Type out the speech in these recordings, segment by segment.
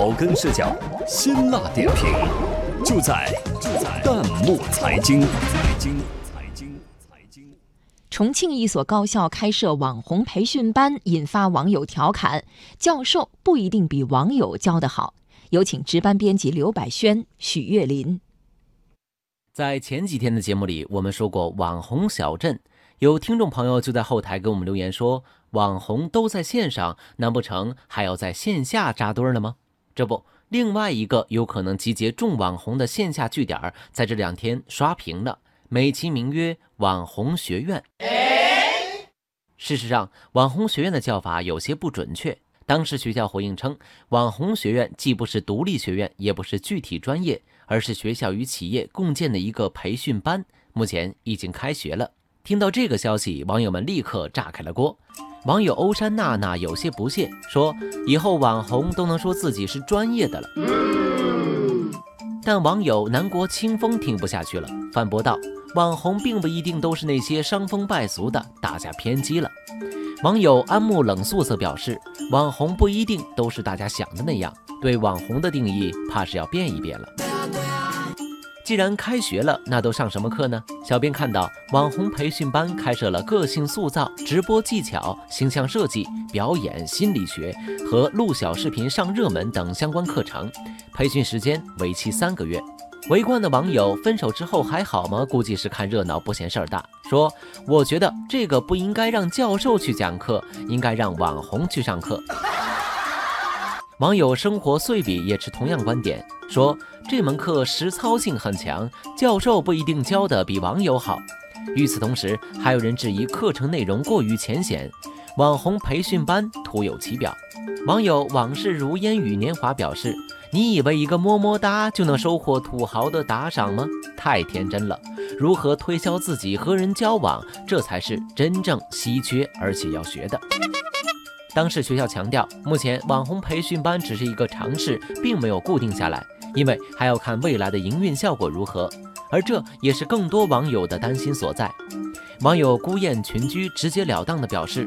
草根视角，辛辣点评，就在就在弹幕财经。财经财经财经。重庆一所高校开设网红培训班，引发网友调侃：教授不一定比网友教得好。有请值班编辑刘百轩、许月林。在前几天的节目里，我们说过网红小镇，有听众朋友就在后台给我们留言说。网红都在线上，难不成还要在线下扎堆了吗？这不，另外一个有可能集结众网红的线下据点，在这两天刷屏了，美其名曰“网红学院”。事实上，“网红学院”的叫法有些不准确。当时学校回应称，“网红学院”既不是独立学院，也不是具体专业，而是学校与企业共建的一个培训班，目前已经开学了。听到这个消息，网友们立刻炸开了锅。网友欧山娜娜有些不屑，说：“以后网红都能说自己是专业的了。”但网友南国清风听不下去了，反驳道：“网红并不一定都是那些伤风败俗的，大家偏激了。”网友安木冷素则表示：“网红不一定都是大家想的那样，对网红的定义怕是要变一变了。”既然开学了，那都上什么课呢？小编看到网红培训班开设了个性塑造、直播技巧、形象设计、表演心理学和录小视频上热门等相关课程，培训时间为期三个月。围观的网友分手之后还好吗？估计是看热闹不嫌事儿大，说我觉得这个不应该让教授去讲课，应该让网红去上课。网友生活碎笔也持同样观点，说这门课实操性很强，教授不一定教的比网友好。与此同时，还有人质疑课程内容过于浅显，网红培训班徒有其表。网友往事如烟雨年华表示：“你以为一个么么哒就能收获土豪的打赏吗？太天真了！如何推销自己和人交往，这才是真正稀缺而且要学的。”当时学校强调，目前网红培训班只是一个尝试，并没有固定下来，因为还要看未来的营运效果如何。而这也是更多网友的担心所在。网友孤雁群居直截了当地表示，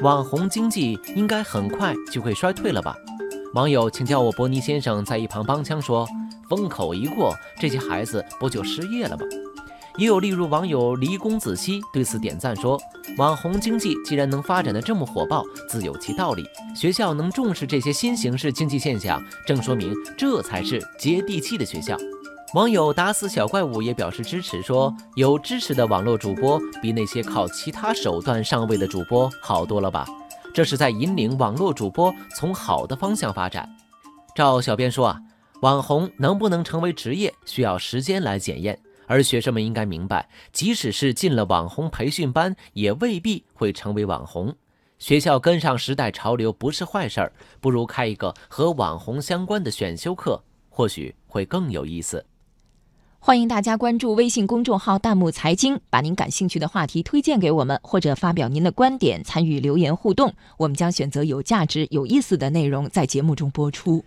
网红经济应该很快就会衰退了吧？网友请叫我伯尼先生在一旁帮腔说，风口一过，这些孩子不就失业了吗？也有例如网友黎公子熙对此点赞说：“网红经济既然能发展的这么火爆，自有其道理。学校能重视这些新形式经济现象，正说明这才是接地气的学校。”网友打死小怪物也表示支持，说：“有支持的网络主播比那些靠其他手段上位的主播好多了吧？这是在引领网络主播从好的方向发展。”照小编说啊，网红能不能成为职业，需要时间来检验。而学生们应该明白，即使是进了网红培训班，也未必会成为网红。学校跟上时代潮流不是坏事儿，不如开一个和网红相关的选修课，或许会更有意思。欢迎大家关注微信公众号“弹幕财经”，把您感兴趣的话题推荐给我们，或者发表您的观点，参与留言互动，我们将选择有价值、有意思的内容在节目中播出。